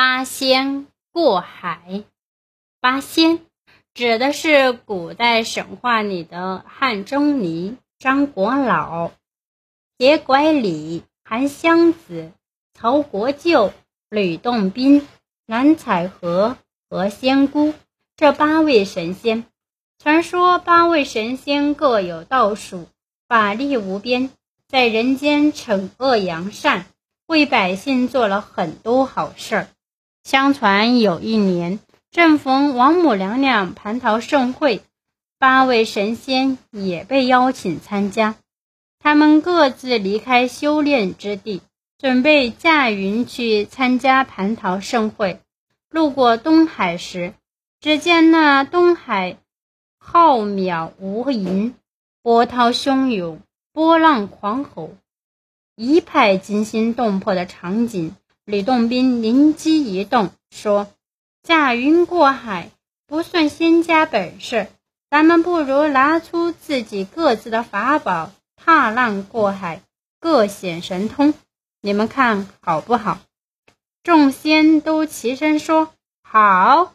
八仙过海，八仙指的是古代神话里的汉钟离、张国老、铁拐李、韩湘子、曹国舅、吕洞宾、蓝采和和仙姑这八位神仙。传说八位神仙各有道术，法力无边，在人间惩恶扬善，为百姓做了很多好事儿。相传有一年，正逢王母娘娘蟠桃盛会，八位神仙也被邀请参加。他们各自离开修炼之地，准备驾云去参加蟠桃盛会。路过东海时，只见那东海浩渺无垠，波涛汹涌，波浪狂吼，一派惊心动魄的场景。吕洞宾灵机一动，说：“驾云过海不算仙家本事，咱们不如拿出自己各自的法宝，踏浪过海，各显神通。你们看好不好？”众仙都齐声说：“好。”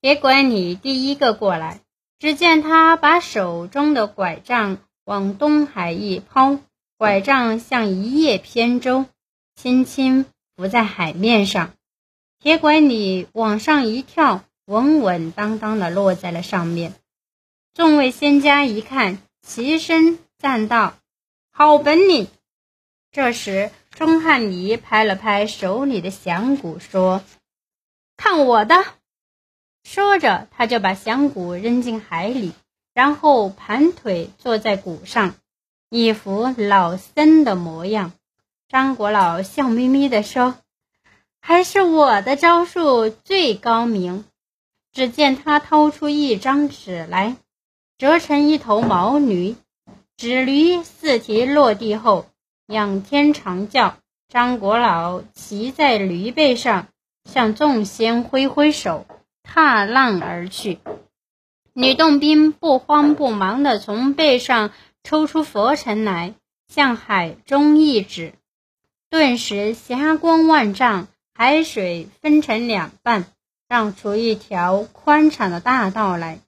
别管你第一个过来，只见他把手中的拐杖往东海一抛，拐杖像一叶扁舟。轻轻浮在海面上，铁拐李往上一跳，稳稳当当的落在了上面。众位仙家一看，齐声赞道：“好本领！”这时，钟汉离拍了拍手里的响鼓，说：“看我的！”说着，他就把响鼓扔进海里，然后盘腿坐在鼓上，一副老僧的模样。张国老笑眯眯地说：“还是我的招数最高明。”只见他掏出一张纸来，折成一头毛驴。纸驴四蹄落地后，仰天长叫。张国老骑在驴背上，向众仙挥挥手，踏浪而去。吕洞宾不慌不忙地从背上抽出佛尘来，向海中一指。顿时霞光万丈，海水分成两半，让出一条宽敞的大道来。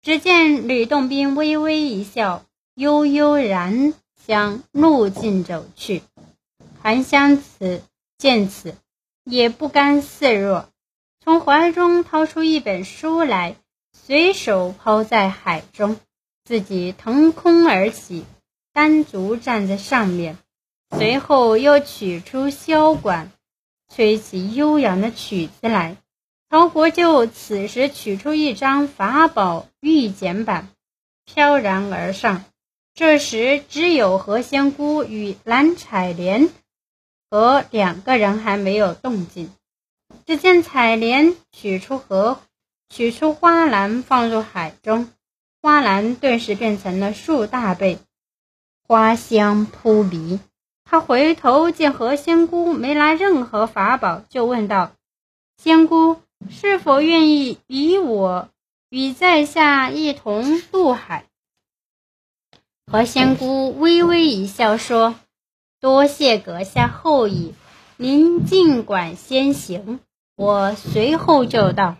只见吕洞宾微微一笑，悠悠然向路径走去。韩湘子见此，也不甘示弱，从怀中掏出一本书来，随手抛在海中，自己腾空而起，单足站在上面。随后又取出箫管，吹起悠扬的曲子来。曹国舅此时取出一张法宝玉简版，飘然而上。这时只有何仙姑与蓝采莲和两个人还没有动静。只见采莲取出荷，取出花篮放入海中，花篮顿时变成了数大倍，花香扑鼻。他回头见何仙姑没拿任何法宝，就问道：“仙姑是否愿意与我与在下一同渡海？”何仙姑微微一笑，说：“多谢阁下厚意，您尽管先行，我随后就到。”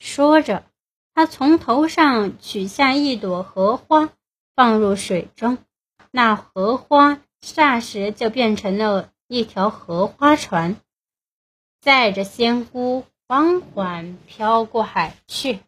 说着，他从头上取下一朵荷花，放入水中，那荷花。霎时就变成了一条荷花船，载着仙姑缓缓飘过海去。